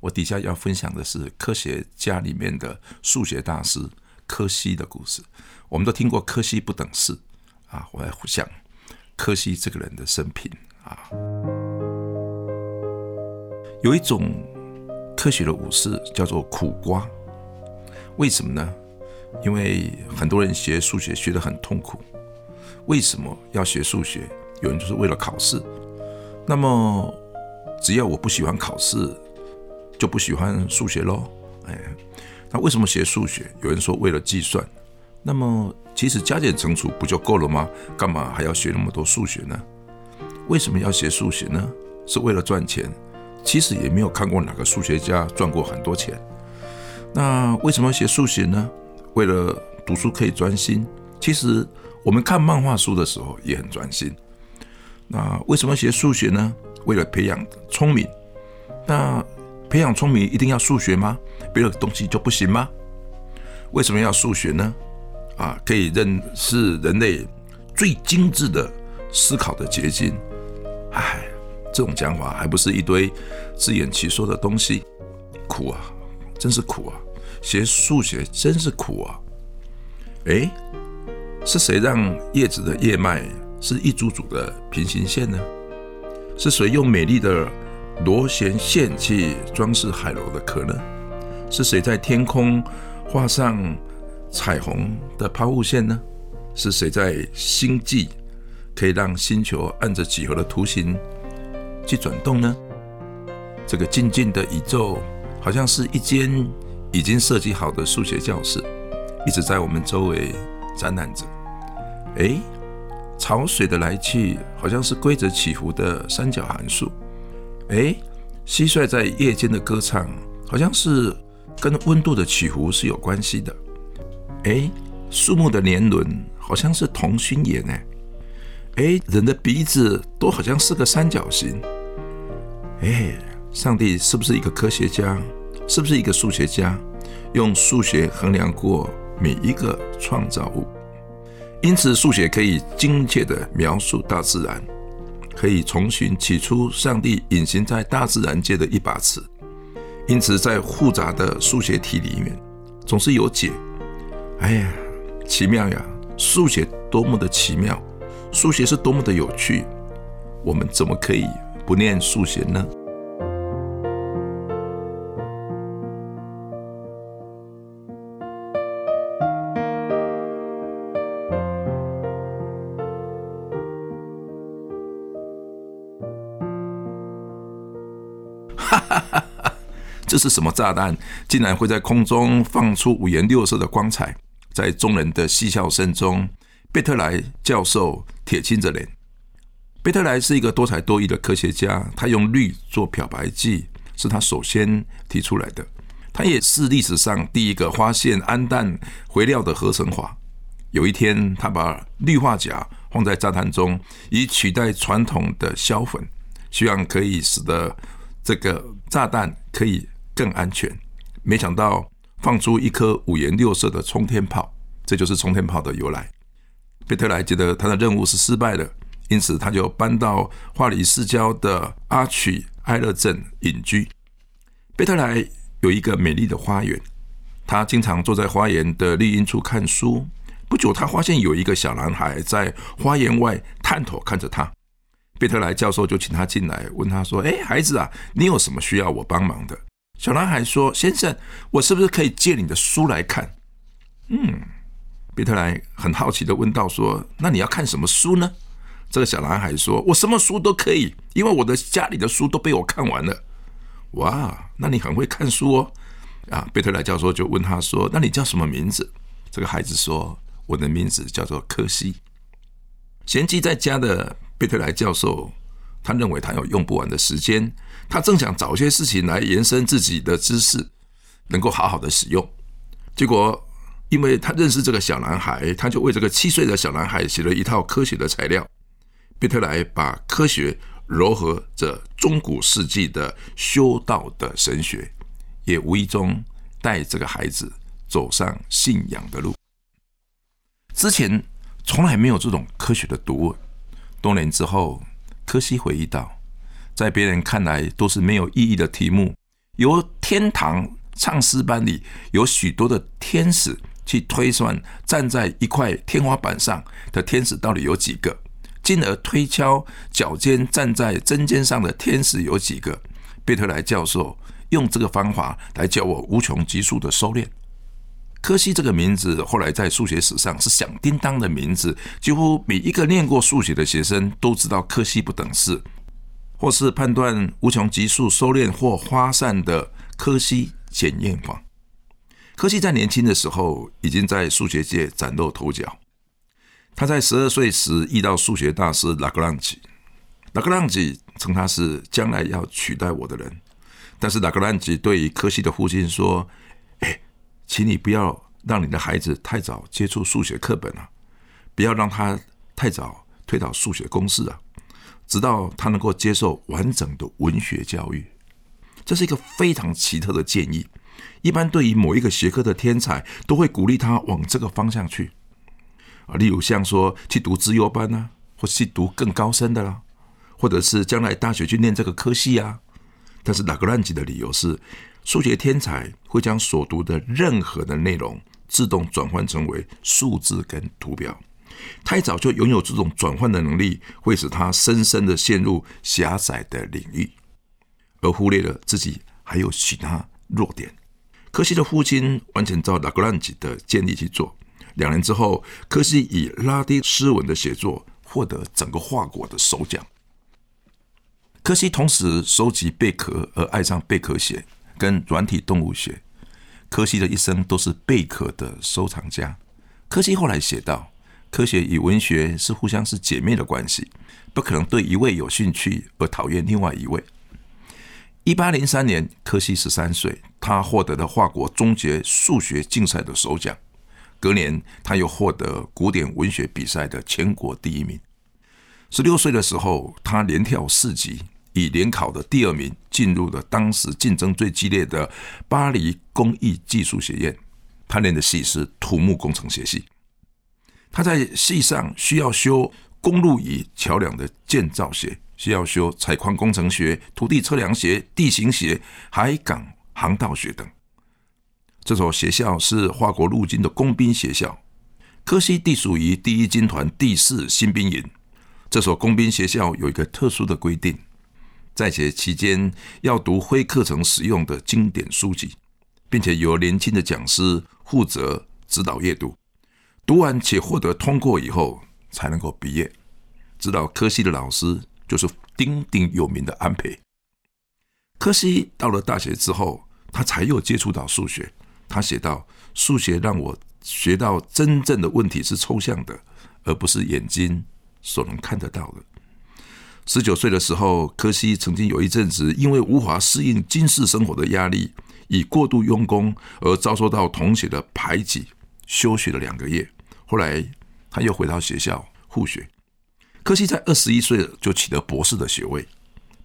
我底下要分享的是科学家里面的数学大师柯西的故事。我们都听过柯西不等式。啊，我来想柯西这个人的生平啊，有一种科学的武士叫做苦瓜，为什么呢？因为很多人学数学学得很痛苦。为什么要学数学？有人就是为了考试。那么只要我不喜欢考试，就不喜欢数学喽。哎，那为什么学数学？有人说为了计算。那么，其实加减乘除不就够了吗？干嘛还要学那么多数学呢？为什么要学数学呢？是为了赚钱？其实也没有看过哪个数学家赚过很多钱。那为什么要学数学呢？为了读书可以专心。其实我们看漫画书的时候也很专心。那为什么学数学呢？为了培养聪明。那培养聪明一定要数学吗？别的东西就不行吗？为什么要数学呢？啊，可以认识人类最精致的思考的结晶。唉，这种讲法还不是一堆自圆其说的东西？苦啊，真是苦啊！学数学真是苦啊！哎，是谁让叶子的叶脉是一组组的平行线呢？是谁用美丽的螺旋线去装饰海螺的壳呢？是谁在天空画上？彩虹的抛物线呢？是谁在星际可以让星球按着几何的图形去转动呢？这个静静的宇宙，好像是一间已经设计好的数学教室，一直在我们周围展览着。哎，潮水的来去，好像是规则起伏的三角函数。哎，蟋蟀在夜间的歌唱，好像是跟温度的起伏是有关系的。哎，树木的年轮好像是同心圆哎，哎，人的鼻子都好像是个三角形。哎，上帝是不是一个科学家？是不是一个数学家？用数学衡量过每一个创造物，因此数学可以精确地描述大自然，可以重寻起初上帝隐形在大自然界的一把尺。因此，在复杂的数学题里面，总是有解。哎呀，奇妙呀！数学多么的奇妙，数学是多么的有趣，我们怎么可以不念数学呢？是什么炸弹？竟然会在空中放出五颜六色的光彩？在众人的嬉笑声中，贝特莱教授铁青着脸。贝特莱是一个多才多艺的科学家，他用氯做漂白剂，是他首先提出来的。他也是历史上第一个发现氨氮肥料的合成法。有一天，他把氯化钾放在炸弹中，以取代传统的硝粉，希望可以使得这个炸弹可以更安全。没想到。放出一颗五颜六色的冲天炮，这就是冲天炮的由来。贝特莱觉得他的任务是失败的，因此他就搬到华里市郊的阿曲埃勒镇隐居。贝特莱有一个美丽的花园，他经常坐在花园的绿荫处看书。不久，他发现有一个小男孩在花园外探头看着他。贝特莱教授就请他进来，问他说：“哎，孩子啊，你有什么需要我帮忙的？”小男孩说：“先生，我是不是可以借你的书来看？”嗯，比特莱很好奇的问道：“说那你要看什么书呢？”这个小男孩说：“我什么书都可以，因为我的家里的书都被我看完了。”哇，那你很会看书哦！啊，贝特莱教授就问他说：“那你叫什么名字？”这个孩子说：“我的名字叫做柯西。”闲居在家的贝特莱教授。他认为他有用不完的时间，他正想找些事情来延伸自己的知识，能够好好的使用。结果，因为他认识这个小男孩，他就为这个七岁的小男孩写了一套科学的材料。贝特莱把科学糅合着中古世纪的修道的神学，也无意中带这个孩子走上信仰的路。之前从来没有这种科学的读物。多年之后，柯西回忆道，在别人看来都是没有意义的题目，由天堂唱诗班里有许多的天使去推算，站在一块天花板上的天使到底有几个，进而推敲脚尖站在针尖上的天使有几个。贝特莱教授用这个方法来教我无穷级数的收敛。柯西这个名字后来在数学史上是响叮当的名字，几乎每一个念过数学的学生都知道柯西不等式，或是判断无穷级数收敛或发散的柯西检验法。柯西在年轻的时候已经在数学界崭露头角。他在十二岁时遇到数学大师拉格朗吉，拉格朗吉称他是将来要取代我的人，但是拉格朗吉对于柯西的父亲说。请你不要让你的孩子太早接触数学课本啊，不要让他太早推导数学公式啊，直到他能够接受完整的文学教育。这是一个非常奇特的建议。一般对于某一个学科的天才，都会鼓励他往这个方向去啊，例如像说去读资优班啊，或去读更高深的啦，或者是将来大学去念这个科系啊。但是拉格兰吉的理由是。数学天才会将所读的任何的内容自动转换成为数字跟图表，太早就拥有这种转换的能力，会使他深深的陷入狭窄的领域，而忽略了自己还有其他弱点。柯西的父亲完全照拉格朗吉的建议去做。两年之后，柯西以拉丁诗文的写作获得整个法国的首奖。柯西同时收集贝壳，而爱上贝壳鞋。跟软体动物学，柯西的一生都是贝壳的收藏家。柯西后来写道：“科学与文学是互相是姐妹的关系，不可能对一位有兴趣而讨厌另外一位。”一八零三年，柯西十三岁，他获得了法国终结数学竞赛的首奖。隔年，他又获得古典文学比赛的全国第一名。十六岁的时候，他连跳四级。以联考的第二名进入了当时竞争最激烈的巴黎工艺技术学院，他练的系是土木工程学系。他在系上需要修公路与桥梁的建造学，需要修采矿工程学、土地测量学、地形学、海港航道学等。这所学校是华国陆军的工兵学校，科西隶属于第一军团第四新兵营。这所工兵学校有一个特殊的规定。在学期间要读非课程使用的经典书籍，并且由年轻的讲师负责指导阅读。读完且获得通过以后，才能够毕业。指导科西的老师就是鼎鼎有名的安培。科西到了大学之后，他才又接触到数学。他写道：“数学让我学到真正的问题是抽象的，而不是眼睛所能看得到的。”十九岁的时候，柯西曾经有一阵子因为无法适应军事生活的压力，以过度用功而遭受到同学的排挤，休学了两个月。后来他又回到学校复学。柯西在二十一岁就取得博士的学位，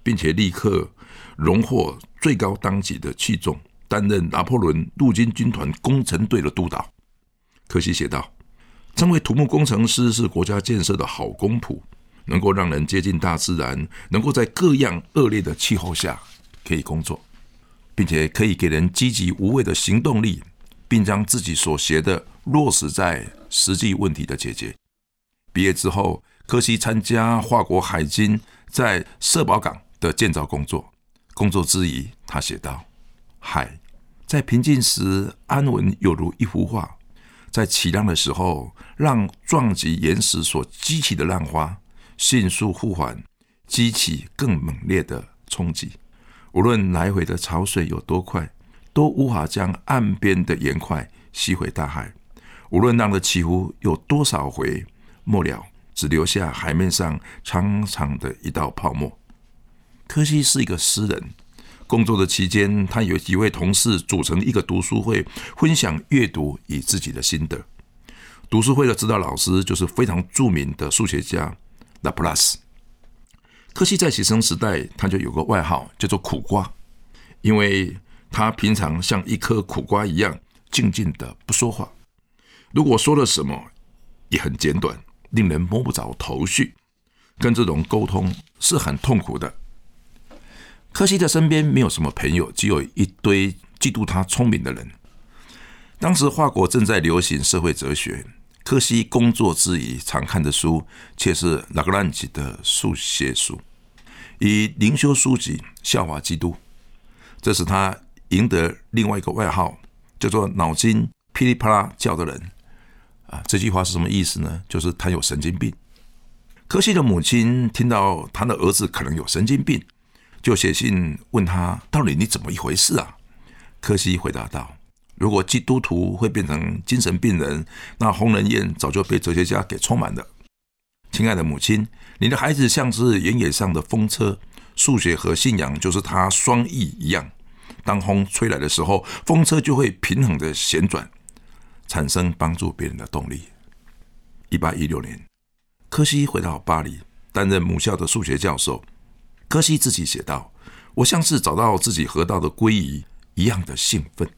并且立刻荣获最高当级的器重，担任拿破仑陆军军团工程队的督导。柯西写道：“成为土木工程师是国家建设的好公仆。”能够让人接近大自然，能够在各样恶劣的气候下可以工作，并且可以给人积极无畏的行动力，并将自己所学的落实在实际问题的解决。毕业之后，柯西参加华国海军在社保港的建造工作。工作之余，他写道：“海在平静时安稳，有如一幅画；在起浪的时候，让撞击岩石所激起的浪花。”迅速互缓，激起更猛烈的冲击。无论来回的潮水有多快，都无法将岸边的岩块吸回大海。无论浪的起伏有多少回，末了只留下海面上长长的一道泡沫。柯西是一个诗人，工作的期间，他有几位同事组成一个读书会，分享阅读与自己的心得。读书会的指导老师就是非常著名的数学家拉普拉斯。柯西在学生时代，他就有个外号叫做“苦瓜”，因为他平常像一颗苦瓜一样静静的不说话，如果说了什么也很简短，令人摸不着头绪。跟这种沟通是很痛苦的。柯西的身边没有什么朋友，只有一堆嫉妒他聪明的人。当时华国正在流行社会哲学，柯西工作之余常看的书却是拉格朗吉的数学书，以灵修书籍笑话基督，这使他赢得另外一个外号，叫做“脑筋噼里啪啦叫的人”。啊，这句话是什么意思呢？就是他有神经病。柯西的母亲听到他的儿子可能有神经病。就写信问他到底你怎么一回事啊？柯西回答道：“如果基督徒会变成精神病人，那红人宴早就被哲学家给充满了。”亲爱的母亲，你的孩子像是原野上的风车，数学和信仰就是他双翼一样。当风吹来的时候，风车就会平衡的旋转，产生帮助别人的动力。一八一六年，柯西回到巴黎，担任母校的数学教授。柯西自己写道：“我像是找到自己河道的归依一样的兴奋。”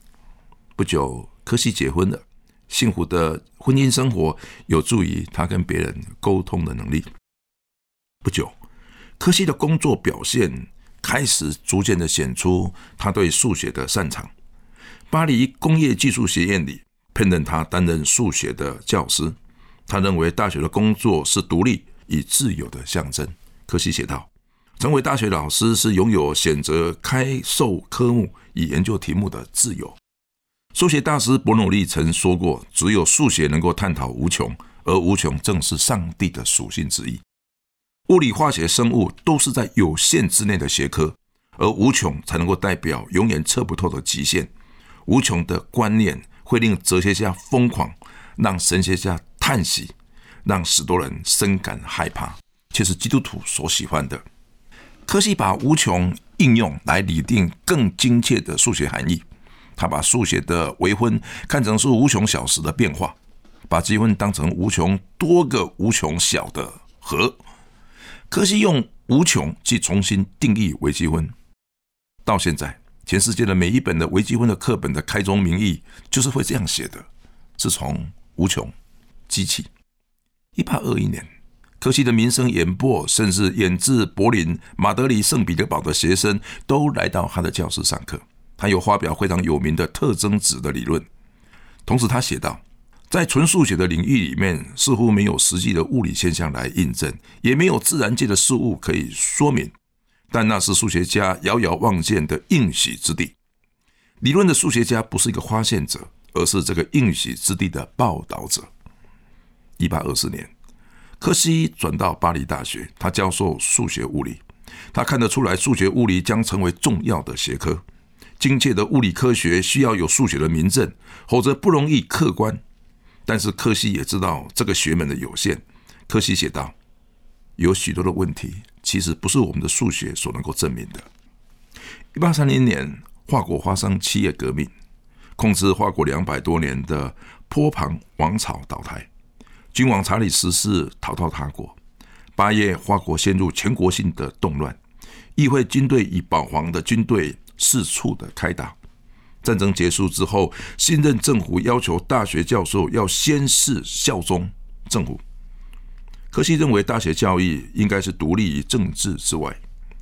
不久，柯西结婚了。幸福的婚姻生活有助于他跟别人沟通的能力。不久，柯西的工作表现开始逐渐的显出他对数学的擅长。巴黎工业技术学院里聘任他担任数学的教师。他认为大学的工作是独立与自由的象征。柯西写道。成为大学老师是拥有选择开授科目与研究题目的自由。数学大师伯努利曾说过：“只有数学能够探讨无穷，而无穷正是上帝的属性之一。物理、化学、生物都是在有限之内的学科，而无穷才能够代表永远测不透的极限。无穷的观念会令哲学家疯狂，让神学家叹息，让许多人深感害怕，却是基督徒所喜欢的。”科西把无穷应用来拟定更精确的数学含义。他把数学的微分看成是无穷小时的变化，把积分当成无穷多个无穷小的和。柯西用无穷去重新定义微积分。到现在，全世界的每一本的微积分的课本的开宗明义就是会这样写的：自从无穷机器。一八二一年。柯西的名声演播，甚至远自柏林、马德里、圣彼得堡的学生都来到他的教室上课。他有发表非常有名的特征子的理论。同时，他写道，在纯数学的领域里面，似乎没有实际的物理现象来印证，也没有自然界的事物可以说明。但那是数学家遥遥望见的应许之地。理论的数学家不是一个发现者，而是这个应许之地的报道者。一八二四年。柯西转到巴黎大学，他教授数学物理。他看得出来，数学物理将成为重要的学科。精确的物理科学需要有数学的明证，否则不容易客观。但是柯西也知道这个学门的有限。柯西写道：“有许多的问题，其实不是我们的数学所能够证明的。”一八三零年，法国发生七月革命，控制法国两百多年的波旁王朝倒台。君王查理十世逃到他国。八月，法国陷入全国性的动乱，议会军队与保皇的军队四处的开打。战争结束之后，新任政府要求大学教授要宣誓效忠政府。柯西认为，大学教育应该是独立于政治之外，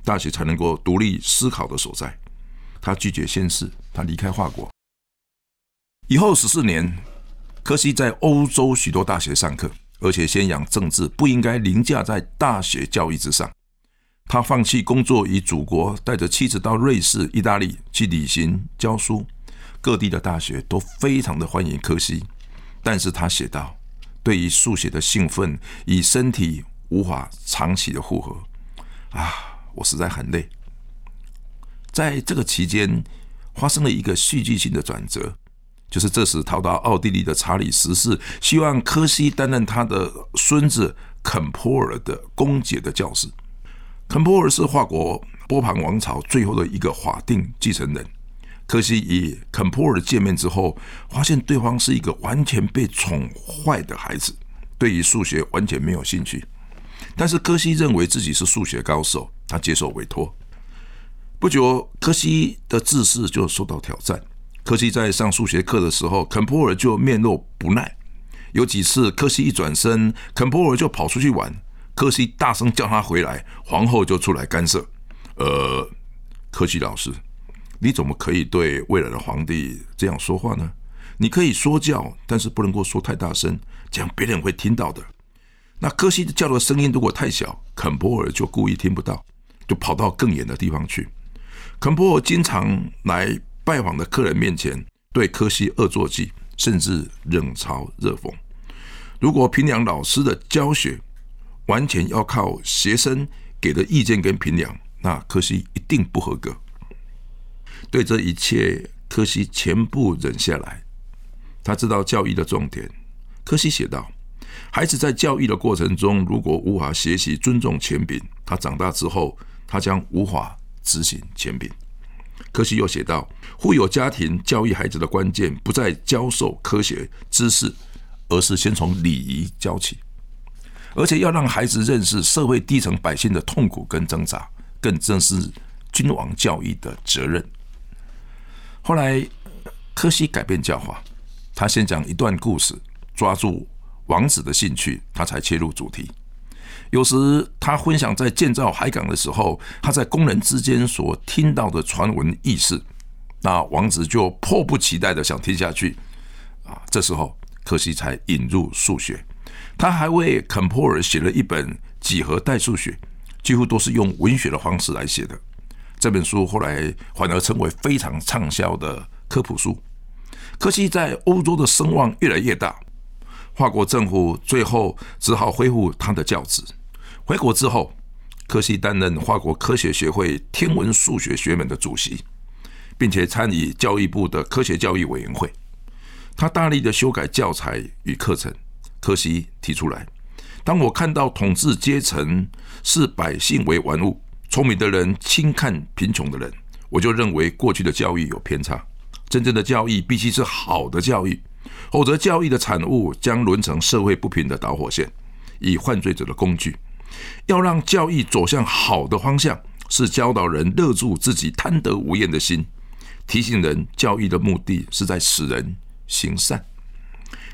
大学才能够独立思考的所在。他拒绝宣誓，他离开华国。以后十四年。柯西在欧洲许多大学上课，而且宣扬政治不应该凌驾在大学教育之上。他放弃工作与祖国，带着妻子到瑞士、意大利去旅行教书。各地的大学都非常的欢迎柯西，但是他写道：“对于速写的兴奋与身体无法长期的负荷啊，我实在很累。”在这个期间，发生了一个戏剧性的转折。就是这时逃到奥地利的查理十世，希望柯西担任他的孙子肯普尔的公爵的教师。肯普尔是法国波旁王朝最后的一个法定继承人。可惜与肯普尔见面之后，发现对方是一个完全被宠坏的孩子，对于数学完全没有兴趣。但是柯西认为自己是数学高手，他接受委托。不久，柯西的自视就受到挑战。柯西在上数学课的时候，肯普尔就面露不耐。有几次，柯西一转身，肯普尔就跑出去玩。柯西大声叫他回来，皇后就出来干涉。呃，柯西老师。你怎么可以对未来的皇帝这样说话呢？你可以说教，但是不能够说太大声，这样别人会听到的。那柯西叫的声音如果太小，肯波尔就故意听不到，就跑到更远的地方去。肯波尔经常来拜访的客人面前对柯西恶作剧，甚至冷嘲热讽。如果平良老师的教学完全要靠学生给的意见跟评量，那柯西一定不合格。对这一切，柯西全部忍下来。他知道教育的重点。柯西写道：“孩子在教育的过程中，如果无法学习尊重权柄，他长大之后，他将无法执行权柄。”柯西又写道：“富有家庭教育孩子的关键，不在教授科学知识，而是先从礼仪教起，而且要让孩子认识社会低层百姓的痛苦跟挣扎，更正是君王教育的责任。”后来，柯西改变教化，他先讲一段故事，抓住王子的兴趣，他才切入主题。有时他分享在建造海港的时候，他在工人之间所听到的传闻轶事，那王子就迫不及待的想听下去。啊，这时候柯西才引入数学，他还为肯普尔写了一本几何代数学，几乎都是用文学的方式来写的。这本书后来反而成为非常畅销的科普书。柯西在欧洲的声望越来越大，法国政府最后只好恢复他的教职。回国之后，柯西担任法国科学协会天文数学学门的主席，并且参与教育部的科学教育委员会。他大力的修改教材与课程。柯西提出来：“当我看到统治阶层视百姓为玩物。”聪明的人轻看贫穷的人，我就认为过去的教育有偏差。真正的教育必须是好的教育，否则教育的产物将沦成社会不平的导火线，以犯罪者的工具。要让教育走向好的方向，是教导人勒住自己贪得无厌的心，提醒人教育的目的是在使人行善。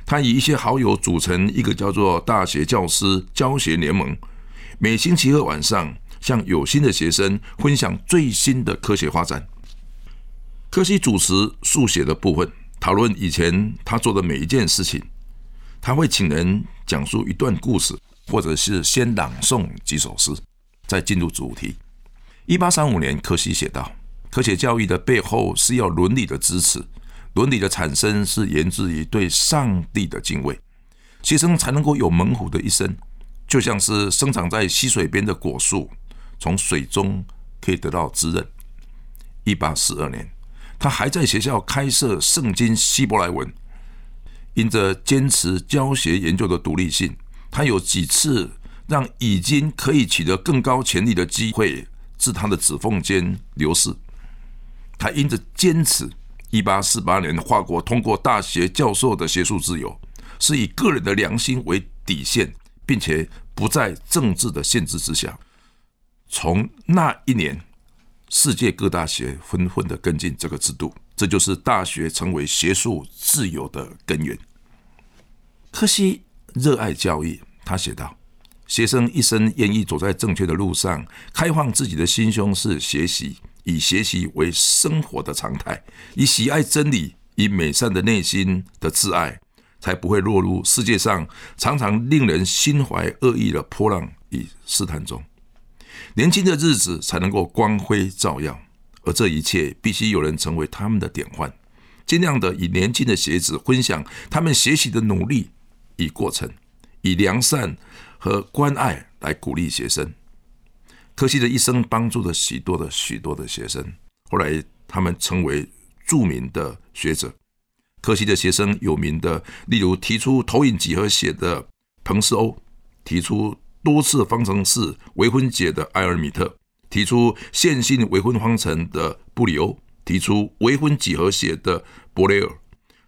他以一些好友组成一个叫做“大学教师教学联盟”，每星期二晚上。向有心的学生分享最新的科学发展。科西主持速写的部分，讨论以前他做的每一件事情。他会请人讲述一段故事，或者是先朗诵几首诗，再进入主题。一八三五年，科西写道：“科学教育的背后是要伦理的支持，伦理的产生是源自于对上帝的敬畏，学生才能够有猛虎的一生，就像是生长在溪水边的果树。”从水中可以得到滋润。一八四二年，他还在学校开设圣经希伯来文。因着坚持教学研究的独立性，他有几次让已经可以取得更高权力的机会自他的指缝间流逝。他因着坚持，一八四八年，华国通过大学教授的学术自由，是以个人的良心为底线，并且不在政治的限制之下。从那一年，世界各大学纷纷的跟进这个制度，这就是大学成为学术自由的根源。柯西热爱教育，他写道：“学生一生愿意走在正确的路上，开放自己的心胸是学习，以学习为生活的常态，以喜爱真理，以美善的内心的挚爱，才不会落入世界上常常令人心怀恶意的波浪与试探中。”年轻的日子才能够光辉照耀，而这一切必须有人成为他们的典范，尽量的以年轻的学子分享他们学习的努力与过程，以良善和关爱来鼓励学生。柯西的一生帮助了许多的许多的学生，后来他们成为著名的学者。柯西的学生有名的，例如提出投影几何学的彭斯欧，提出多次方程式微分解的埃尔米特，提出线性微分方程的布里欧，提出微分几何学的伯雷尔，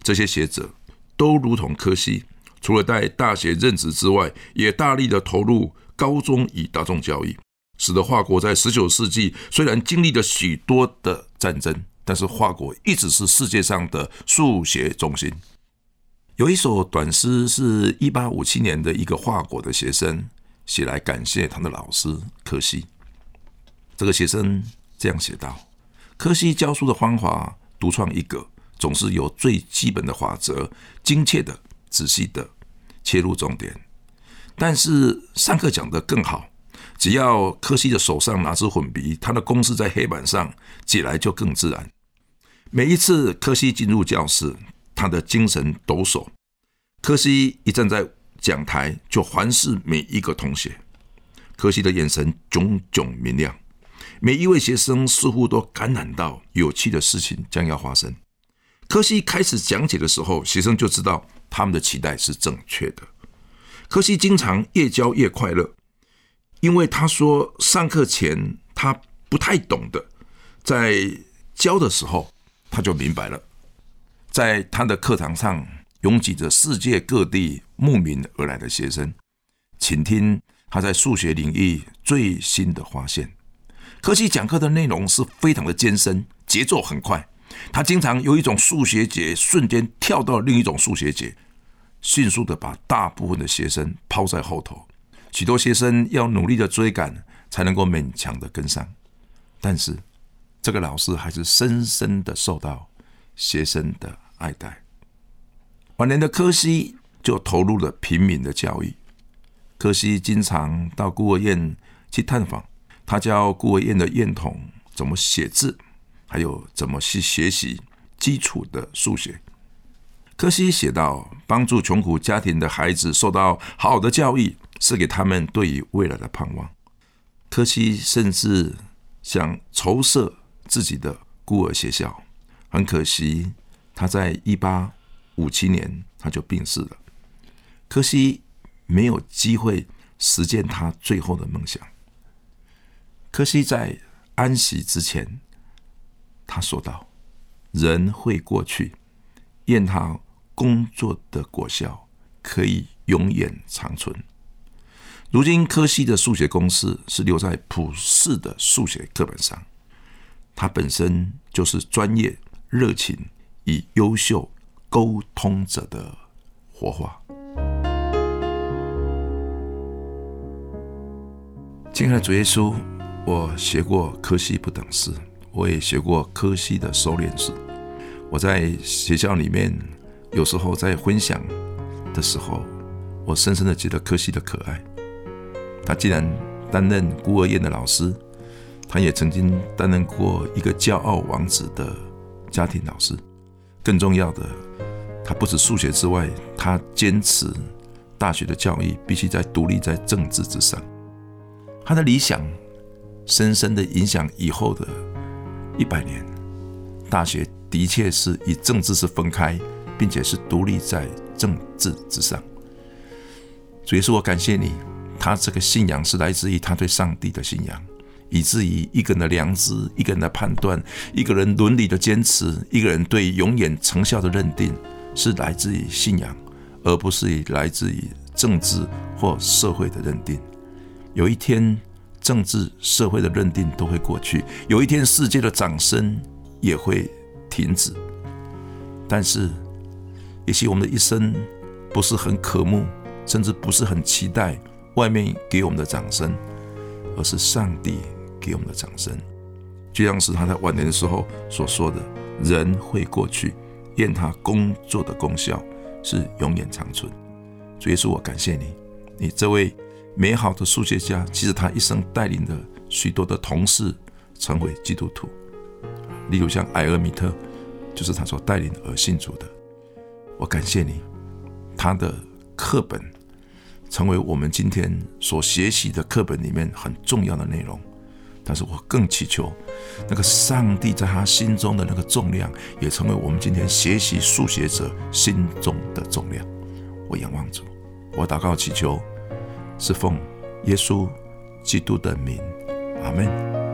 这些学者都如同柯西，除了在大学任职之外，也大力的投入高中与大众教育，使得华国在十九世纪虽然经历了许多的战争，但是华国一直是世界上的数学中心。有一首短诗，是一八五七年的一个华国的学生写来感谢他的老师柯西。这个学生这样写道：“柯西教书的方法独创一格，总是有最基本的法则，精确的、仔细的切入重点。但是上课讲得更好，只要柯西的手上拿支粉笔，他的公式在黑板上写来就更自然。每一次柯西进入教室。”他的精神抖擞，柯西一站在讲台，就环视每一个同学。柯西的眼神炯炯明亮，每一位学生似乎都感染到有趣的事情将要发生。柯西开始讲解的时候，学生就知道他们的期待是正确的。柯西经常越教越快乐，因为他说上课前他不太懂的，在教的时候他就明白了。在他的课堂上，拥挤着世界各地慕名而来的学生，请听他在数学领域最新的发现。柯西讲课的内容是非常的艰深，节奏很快。他经常有一种数学节瞬间跳到另一种数学节，迅速的把大部分的学生抛在后头。许多学生要努力的追赶，才能够勉强的跟上。但是，这个老师还是深深的受到学生的。爱戴。晚年的柯西就投入了平民的教育。柯西经常到孤儿院去探访，他教孤儿院的院童怎么写字，还有怎么去学习基础的数学。柯西写道：“帮助穷苦家庭的孩子受到好的教育，是给他们对于未来的盼望。”柯西甚至想筹设自己的孤儿学校，很可惜。他在一八五七年他就病逝了，柯西没有机会实现他最后的梦想。柯西在安息之前，他说道：“人会过去，愿他工作的果效可以永远长存。”如今，柯西的数学公式是留在普世的数学课本上，他本身就是专业、热情。以优秀沟通者的活化。亲爱的主耶稣，我学过科西不等式，我也学过科西的收敛式。我在学校里面，有时候在分享的时候，我深深的觉得科西的可爱。他既然担任孤儿院的老师，他也曾经担任过一个骄傲王子的家庭老师。更重要的，他不止数学之外，他坚持大学的教育必须在独立在政治之上。他的理想深深的影响以后的一百年，大学的确是以政治是分开，并且是独立在政治之上。所以说我感谢你，他这个信仰是来自于他对上帝的信仰。以至于一个人的良知、一个人的判断、一个人伦理的坚持、一个人对永远成效的认定，是来自于信仰，而不是来自于政治或社会的认定。有一天，政治、社会的认定都会过去；有一天，世界的掌声也会停止。但是，也许我们的一生不是很渴慕，甚至不是很期待外面给我们的掌声，而是上帝。给我们的掌声，就像是他在晚年的时候所说的：“人会过去，愿他工作的功效是永远长存。”主耶稣，我感谢你，你这位美好的数学家，其实他一生带领的许多的同事成为基督徒，例如像埃尔米特，就是他所带领而信主的。我感谢你，他的课本成为我们今天所学习的课本里面很重要的内容。但是我更祈求，那个上帝在他心中的那个重量，也成为我们今天学习数学者心中的重量。我仰望主，我祷告祈求，是奉耶稣基督的名，阿门。